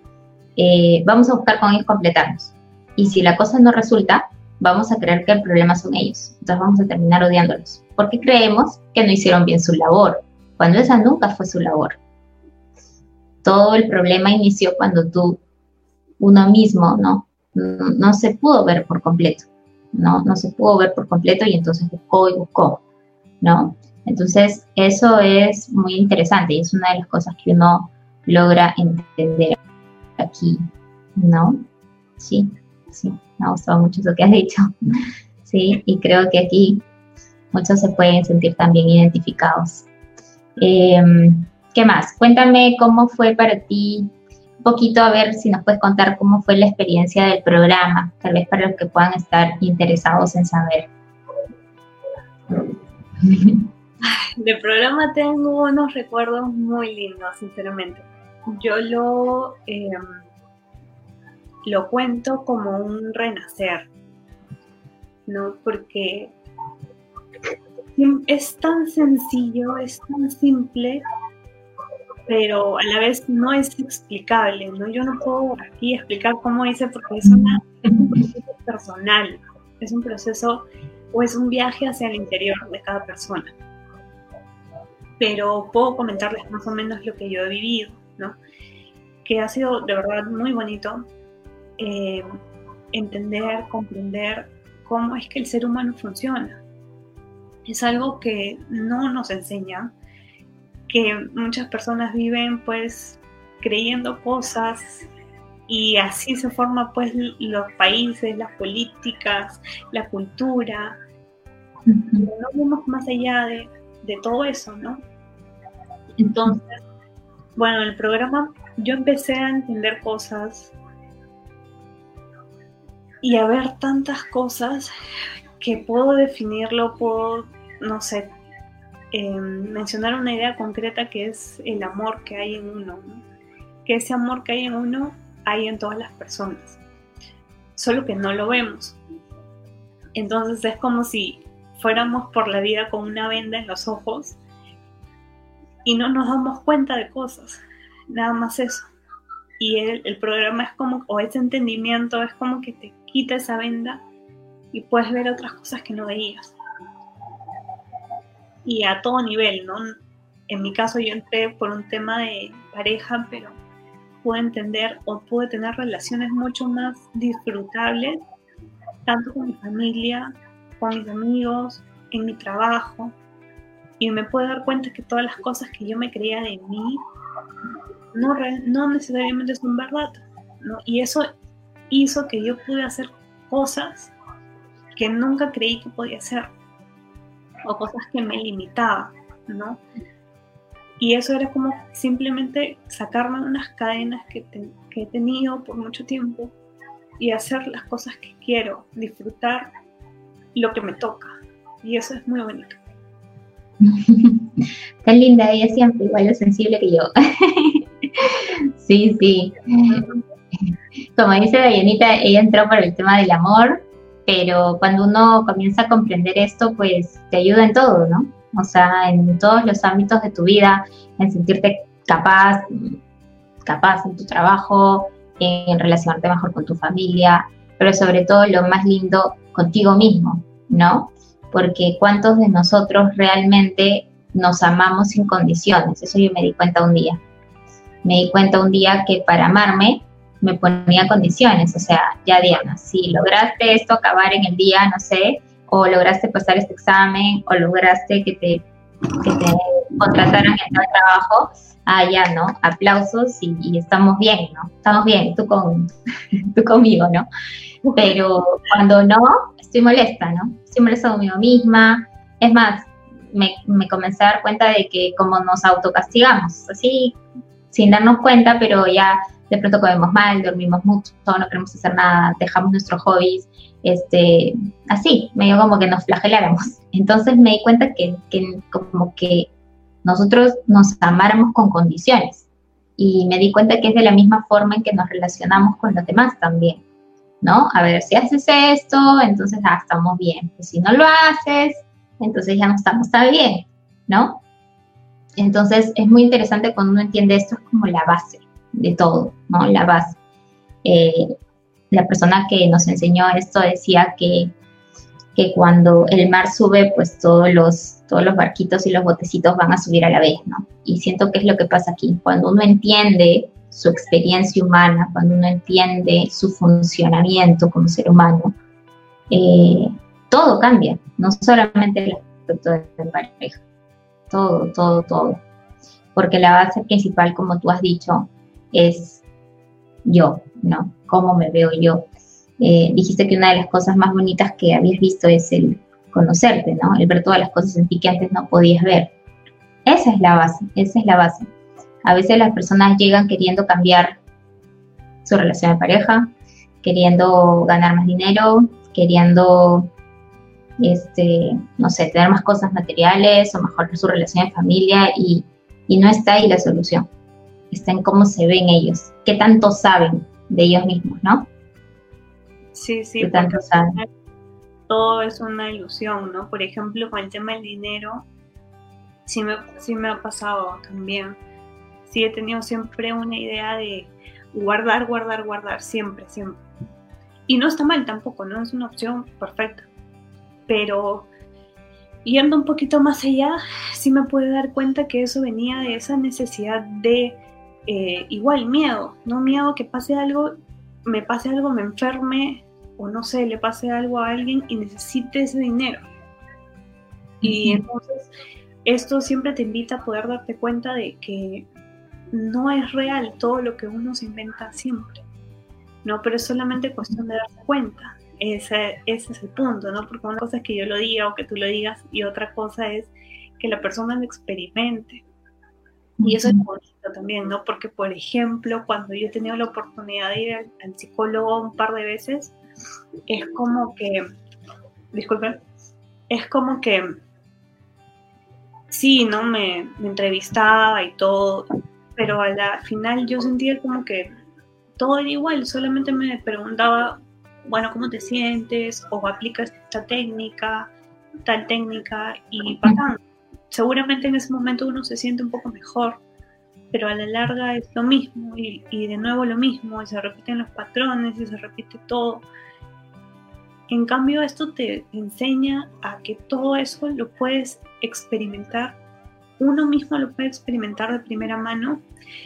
S1: eh, vamos a buscar con ellos completarnos. Y si la cosa no resulta, vamos a creer que el problema son ellos. Entonces vamos a terminar odiándolos. Porque creemos que no hicieron bien su labor, cuando esa nunca fue su labor. Todo el problema inició cuando tú, uno mismo, ¿no? No, se pudo ver por completo, ¿no? No se pudo ver por completo y entonces buscó y buscó, ¿no? Entonces, eso es muy interesante y es una de las cosas que uno logra entender aquí, ¿no? Sí, sí, me ha gustado mucho lo que has dicho, sí, y creo que aquí muchos se pueden sentir también identificados. Em, ¿Qué más? Cuéntame cómo fue para ti, un poquito a ver si nos puedes contar cómo fue la experiencia del programa, tal vez para los que puedan estar interesados en saber.
S2: Del programa tengo unos recuerdos muy lindos, sinceramente. Yo lo, em, lo cuento como un renacer, ¿no? Porque es tan sencillo, es tan simple, pero a la vez no es explicable, ¿no? Yo no puedo aquí explicar cómo hice porque es, una, es un proceso personal, es un proceso o es un viaje hacia el interior de cada persona pero puedo comentarles más o menos lo que yo he vivido, ¿no? Que ha sido de verdad muy bonito eh, entender, comprender cómo es que el ser humano funciona. Es algo que no nos enseña, que muchas personas viven pues creyendo cosas y así se forman pues los países, las políticas, la cultura. No vemos más allá de, de todo eso, ¿no? Entonces, bueno, el programa yo empecé a entender cosas y a ver tantas cosas que puedo definirlo, puedo, no sé, em, mencionar una idea concreta que es el amor que hay en uno, que ese amor que hay en uno hay en todas las personas, solo que no lo vemos. Entonces es como si fuéramos por la vida con una venda en los ojos y no nos damos cuenta de cosas, nada más eso. Y el, programa es como, o ese entendimiento es como que te quita esa venda y puedes ver otras cosas que no veías. Y a todo nivel, ¿no? En mi caso yo entré por un tema de pareja, pero pude entender o pude tener relaciones mucho más disfrutables, tanto con mi familia con mis amigos, en mi trabajo, y me puedo dar cuenta que todas las cosas que yo me creía de mí no, no necesariamente son verdad. ¿no? Y eso hizo que yo pude hacer cosas que nunca creí que podía hacer, o cosas que me limitaban, ¿no? Y eso era como simplemente sacarme unas cadenas que, que he tenido por mucho tiempo y hacer las cosas que quiero, disfrutar lo que me toca. Y eso es muy bonito.
S1: Tan linda ella siempre, igual de sensible que yo. sí, sí. Como dice Dayanita, ella entró por el tema del amor, pero cuando uno comienza a comprender esto, pues te ayuda en todo, ¿no? O sea, en todos los ámbitos de tu vida, en sentirte capaz, capaz en tu trabajo, en relacionarte mejor con tu familia, pero sobre todo lo más lindo contigo mismo, ¿no? Porque cuántos de nosotros realmente nos amamos sin condiciones, eso yo me di cuenta un día. Me di cuenta un día que para amarme me ponía condiciones, o sea, ya Diana, si lograste esto acabar en el día, no sé, o lograste pasar este examen, o lograste que te, que te contrataran en el trabajo, ah, ya, ¿no? Aplausos y, y, estamos bien, ¿no? Estamos bien, tú, con, tú conmigo, ¿no? Pero cuando no, estoy molesta, ¿no? Estoy molesta conmigo misma. Es más, me, me comencé a dar cuenta de que como nos autocastigamos, así sin darnos cuenta, pero ya de pronto comemos mal, dormimos mucho, no queremos hacer nada, dejamos nuestros hobbies, este, así, medio como que nos flageláramos. Entonces me di cuenta que, que como que nosotros nos amáramos con condiciones y me di cuenta que es de la misma forma en que nos relacionamos con los demás también, ¿no? A ver, si haces esto, entonces ah, estamos bien, si no lo haces, entonces ya no estamos tan bien, ¿no? Entonces es muy interesante cuando uno entiende esto, es como la base de todo, ¿no? La base. Eh, la persona que nos enseñó esto decía que, que cuando el mar sube, pues todos los, todos los barquitos y los botecitos van a subir a la vez, ¿no? Y siento que es lo que pasa aquí. Cuando uno entiende su experiencia humana, cuando uno entiende su funcionamiento como ser humano, eh, todo cambia, no solamente el aspecto de pareja, todo, todo, todo. Porque la base principal, como tú has dicho, es yo, ¿no? ¿Cómo me veo yo? Eh, dijiste que una de las cosas más bonitas que habías visto es el conocerte, ¿no? El ver todas las cosas en ti que antes no podías ver. Esa es la base, esa es la base. A veces las personas llegan queriendo cambiar su relación de pareja, queriendo ganar más dinero, queriendo, este, no sé, tener más cosas materiales o mejorar su relación de familia y, y no está ahí la solución está en cómo se ven ellos, qué tanto saben de ellos mismos, ¿no?
S2: Sí, sí, ¿Qué tanto saben? todo es una ilusión, ¿no? Por ejemplo, con el tema del dinero, sí me, sí me ha pasado también. Sí he tenido siempre una idea de guardar, guardar, guardar, siempre, siempre. Y no está mal tampoco, ¿no? Es una opción perfecta. Pero yendo un poquito más allá, sí me puedo dar cuenta que eso venía de esa necesidad de eh, igual miedo, no miedo que pase algo, me pase algo, me enferme o no sé, le pase algo a alguien y necesite ese dinero. Y entonces esto siempre te invita a poder darte cuenta de que no es real todo lo que uno se inventa siempre, ¿no? Pero es solamente cuestión de darse cuenta. Ese, ese es el punto, ¿no? Porque una cosa es que yo lo diga o que tú lo digas y otra cosa es que la persona lo experimente. Y eso es bonito también, ¿no? Porque, por ejemplo, cuando yo he tenido la oportunidad de ir al, psicólogo un par de veces, es como que, disculpen, es como que, sí, ¿no? Me, entrevistaba y todo, pero al final yo sentía como que todo era igual, solamente me preguntaba, bueno, ¿cómo te sientes? O aplicas esta técnica, tal técnica, y bacán seguramente en ese momento uno se siente un poco mejor, pero a la larga es lo mismo y, de nuevo lo mismo, y se repiten los patrones y se repite todo. En cambio, esto te enseña a que todo eso lo puedes experimentar, uno mismo lo puede experimentar de primera mano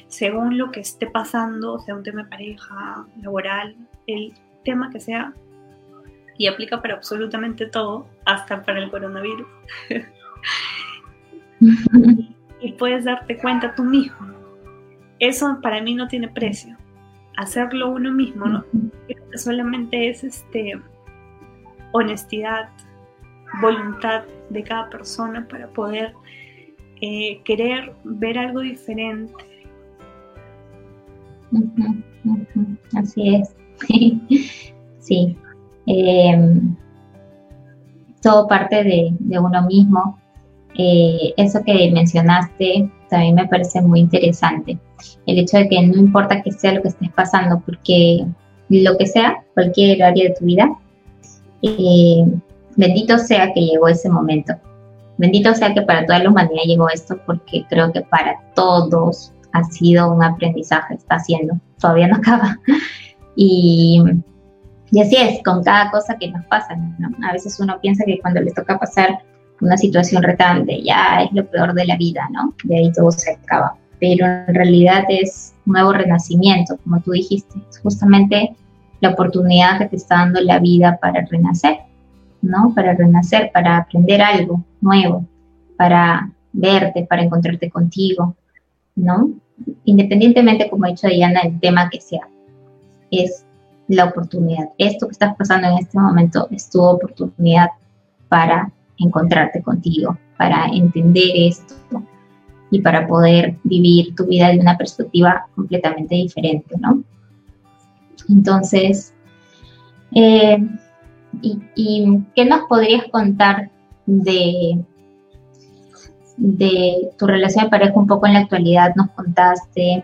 S2: según lo que esté pasando, sea un tema de pareja, laboral, el tema que sea, y aplica para absolutamente todo, hasta para el coronavirus. y puedes darte cuenta tú mismo. Eso para mí no tiene precio. Hacerlo uno mismo, ¿no? solamente es este honestidad, voluntad de cada persona para poder eh, querer ver algo diferente.
S1: Así es. sí. Em, todo parte de uno mismo eh, eso que mencionaste también me parece muy interesante. El hecho de que no importa que sea lo que estés pasando, porque lo que sea, cualquier área de tu vida, eh, bendito sea que llegó ese momento. Bendito sea que para toda la humanidad llegó esto, porque creo que para todos ha sido un aprendizaje, está haciendo, todavía no acaba. Y, y así es, con cada cosa que nos pasa. A veces uno piensa que cuando le toca pasar una situación retante, ya es lo peor de la vida, ¿no? De ahí todo se acaba. Pero en realidad es un nuevo renacimiento, como tú dijiste, es justamente la oportunidad que te está dando la vida para renacer, ¿no? Para renacer, para aprender algo nuevo, para verte, para encontrarte contigo, ¿no? Independientemente, como ha dicho Diana, el tema que sea, es la oportunidad. Esto que estás pasando en este momento es tu oportunidad para encontrarte contigo, para entender esto y para poder vivir tu vida de una perspectiva completamente diferente, ¿no? Entonces, eh, y, qué nos podrías contar de, de tu relación de pareja un poco en la actualidad? Nos contaste.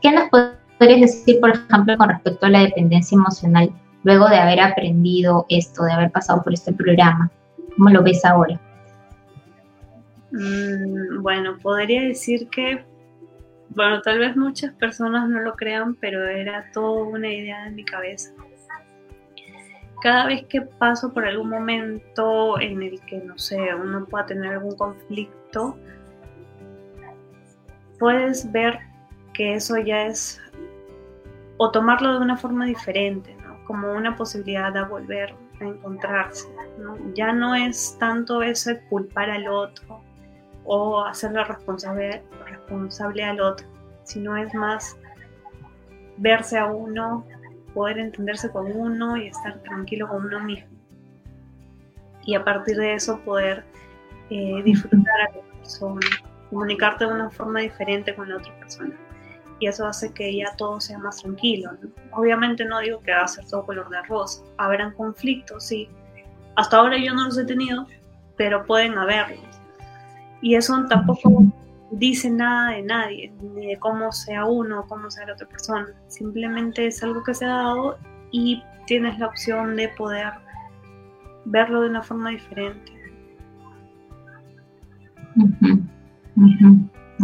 S1: ¿Qué nos podrías decir, por ejemplo, con respecto a la dependencia emocional luego de haber aprendido esto, de haber pasado por este programa? ¿Cómo lo ves ahora?
S2: Mm, bueno, podría decir que, bueno, tal vez muchas personas no lo crean, pero era todo una idea en mi cabeza. Cada vez que paso por algún momento en el que, no sé, uno pueda tener algún conflicto, puedes ver que eso ya es, o tomarlo de una forma diferente, ¿no? Como una posibilidad de volver encontrarse. ¿no? Ya no es tanto ese culpar al otro o hacerle responsable, responsable al otro, sino es más verse a uno, poder entenderse con uno y estar tranquilo con uno mismo. Y a partir de eso poder eh, disfrutar a la persona, comunicarte de una forma diferente con la otra persona. Y eso hace que ya todo sea más tranquilo. Obviamente no digo que va a ser todo color de rosa. Habrán conflictos, sí. Hasta ahora yo no los he tenido, pero pueden haberlos. Y eso tampoco dice nada de nadie, ni de cómo sea uno o cómo sea la otra persona. Simplemente es algo que se ha dado y tienes la opción de poder verlo de una forma diferente.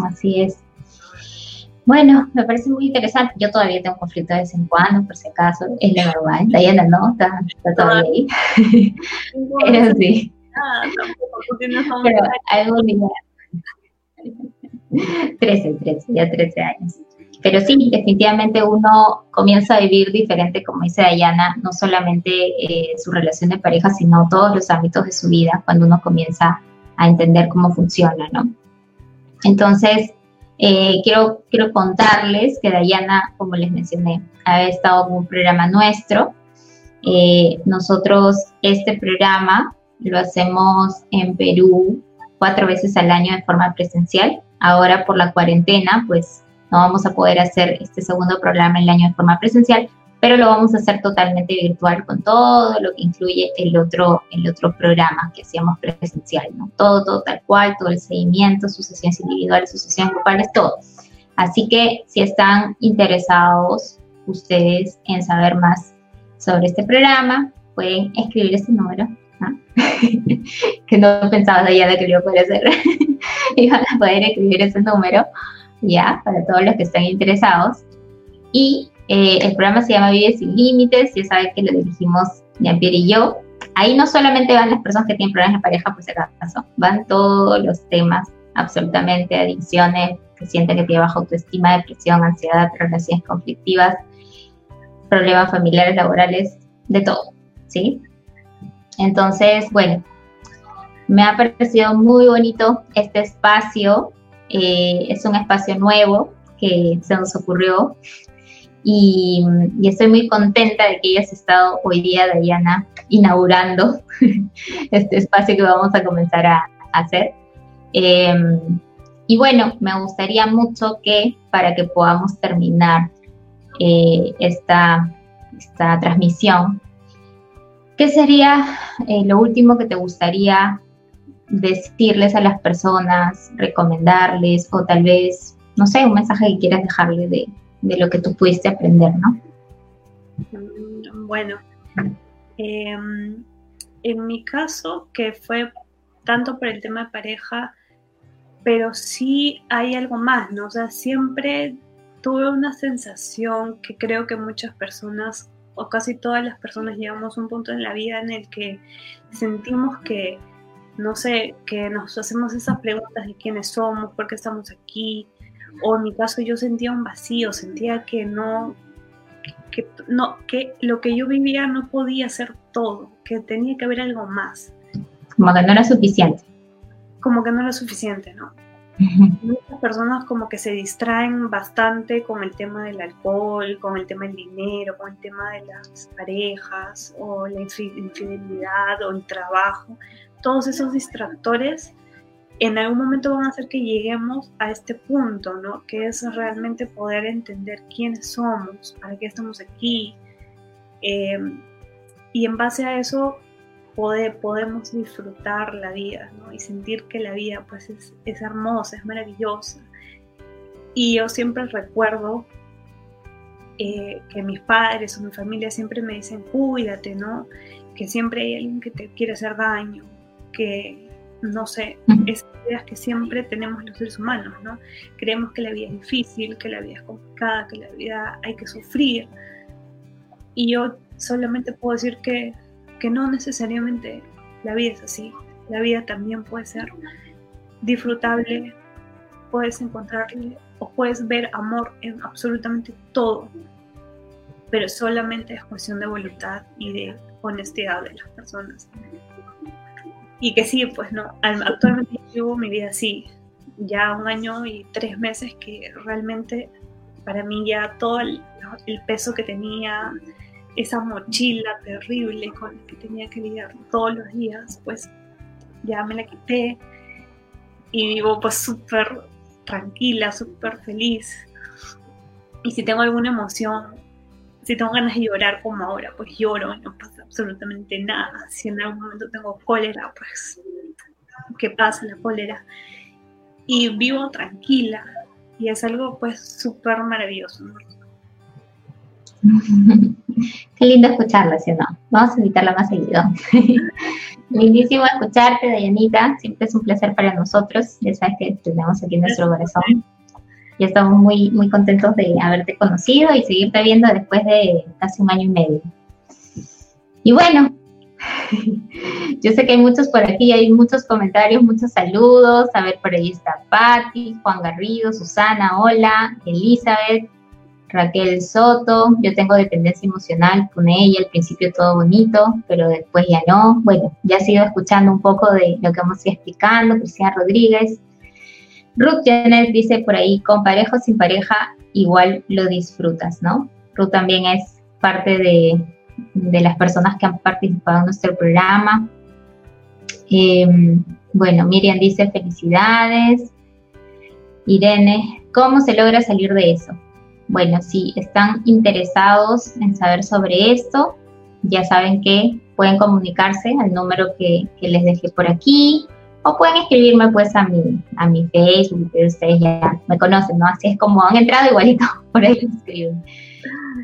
S1: Así es. Bueno, me parece muy interesante. Yo todavía tengo conflicto de vez en cuando, por si acaso. Es la verdad. Diana no, está, está todavía ahí. Pero sí. Ah, tienes Pero algún día. 13, 13, ya 13 años. Pero sí, definitivamente uno comienza a vivir diferente, como dice Dayana, no solamente eh, su relación de pareja, sino todos los ámbitos de su vida, cuando uno comienza a entender cómo funciona, ¿no? Entonces, eh, quiero, quiero contarles que Dayana, como les mencioné, ha estado en un programa nuestro. Eh, nosotros, este programa lo hacemos en Perú cuatro veces al año de forma presencial. Ahora por la cuarentena, pues no vamos a poder hacer este segundo programa el año de forma presencial, pero lo vamos a hacer totalmente virtual con todo lo que incluye el otro, el otro programa que hacíamos presencial, ¿no? Todo, todo tal cual, todo el seguimiento, sus sesiones individuales, sus sesiones grupales, todo. Así que si están interesados ustedes en saber más sobre este programa, pueden escribir este número, que no pensaba ya de que lo iba a poder hacer. Iban a poder escribir ese número, ya, para todos los que están interesados. Y eh, el programa se llama Vive sin Límites, ya saben que lo dirigimos Jean-Pierre y yo. Ahí no solamente van las personas que tienen problemas de pareja, pues acaso, van todos los temas, absolutamente, adicciones, que sienten que tiene baja autoestima, depresión, ansiedad, relaciones conflictivas, problemas familiares, laborales, de todo, ¿sí? Entonces, bueno, me ha parecido muy bonito este espacio. Eh, es un espacio nuevo que se nos ocurrió y, estoy muy contenta de que hayas estado hoy día, Diana, inaugurando este espacio que vamos a comenzar a, hacer. Em, y bueno, me gustaría mucho que para que podamos terminar eh, esta, esta transmisión, ¿Qué sería eh, lo último que te gustaría decirles a las personas, recomendarles o tal vez, no sé, un mensaje que quieras dejarles de, lo que tú pudiste aprender, ¿no?
S2: Mm, bueno, em, en mi caso, que fue tanto por el tema de pareja, pero sí hay algo más, ¿no? O sea, siempre tuve una sensación que creo que muchas personas o casi todas las personas llegamos a un punto en la vida en el que sentimos que, no sé, que nos hacemos esas preguntas de quiénes somos, por qué estamos aquí, o en mi caso yo sentía un vacío, sentía que no, que, no, que lo que yo vivía no podía ser todo, que tenía que haber algo más.
S1: Como que no era suficiente.
S2: Como que no era suficiente, ¿no? Muchas personas como que se distraen bastante con el tema del alcohol, con el tema del dinero, con el tema de las parejas o la infidelidad o el trabajo. todos esos distractores en algún momento van a hacer que lleguemos a este punto, ¿no? Que es realmente poder entender quiénes somos, para qué estamos aquí. Eh, y en base a eso podemos disfrutar la vida, ¿no? Y sentir que la vida pues es, es hermosa, es maravillosa. Y yo siempre recuerdo eh, que mis padres o mi familia siempre me dicen, cuídate, ¿no? Que siempre hay alguien que te quiere hacer daño, que, no sé, esas ideas que siempre tenemos los seres humanos, ¿no? Creemos que la vida es difícil, que la vida es complicada, que la vida hay que sufrir. Y yo solamente puedo decir que, que no necesariamente la vida es así. La vida también puede ser disfrutable, puedes encontrarle o puedes ver amor en absolutamente todo, pero solamente es cuestión de voluntad y de honestidad de las personas. Y que sí, pues no, actualmente llevo mi vida así, ya un año y tres meses que realmente para mí ya todo el, peso que tenía, esa mochila terrible con la que tenía que lidiar todos los días, pues ya me la quité y vivo pues súper tranquila, súper feliz. Y si tengo alguna emoción, si tengo ganas de llorar como ahora, pues lloro y no pasa absolutamente nada. Si en algún momento tengo cólera, pues ¿qué pasa la cólera? Y vivo tranquila y es algo pues súper maravilloso.
S1: Qué lindo escucharla, ¿sí no? Vamos a invitarla más seguido. Lindísimo escucharte, Dayanita. Siempre es un placer para nosotros. Ya sabes que tenemos aquí nuestro corazón. Y estamos muy, muy contentos de haberte conocido y seguirte viendo después de casi un año y medio. Y bueno, yo sé que hay muchos por aquí, hay muchos comentarios, muchos saludos. A ver, por ahí está Patti, Juan Garrido, Susana, hola, Elizabeth, Raquel Soto, yo tengo dependencia emocional con ella, al principio todo bonito, pero después ya no. Bueno, ya sigo escuchando un poco de lo que a ir explicando, Cristina Rodríguez. Ruth Janet dice por ahí, con pareja o sin pareja, igual lo disfrutas, ¿no? Ruth también es parte de, las personas que han participado en nuestro programa. Em, bueno, Miriam dice felicidades. Irene, ¿cómo se logra salir de eso? Bueno, si están interesados en saber sobre esto, ya saben que pueden comunicarse al número que, les dejé por aquí o pueden escribirme pues a mi, a mi Facebook, que ustedes ya me conocen, ¿no? Así es como han entrado igualito, por ahí escriben.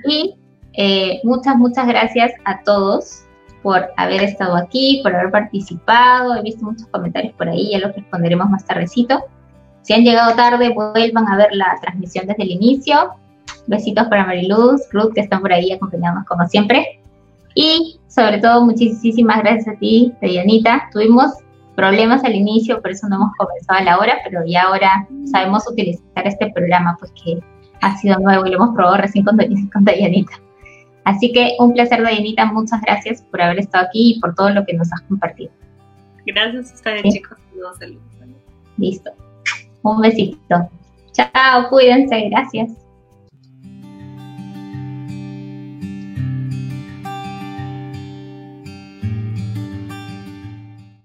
S1: Y eh, muchas, muchas gracias a todos por haber estado aquí, por haber participado. He visto muchos comentarios por ahí, ya los responderemos más tardecito. Si han llegado tarde, vuelvan a ver la transmisión desde el inicio. Besitos para Mariluz, Ruth, que están por ahí acompañándonos como siempre. Y sobre todo, muchísimas gracias a ti, Dianita. Tuvimos problemas al inicio, por eso no hemos comenzado a la hora, pero ya ahora sabemos utilizar este programa, pues que ha sido nuevo y lo hemos probado recién con, con Dianita. Así que un placer, Dianita. Muchas gracias por haber estado aquí y por todo lo que nos has compartido.
S2: Gracias a ustedes, chicos.
S1: Listo. Un besito. Chao, cuídense. Gracias.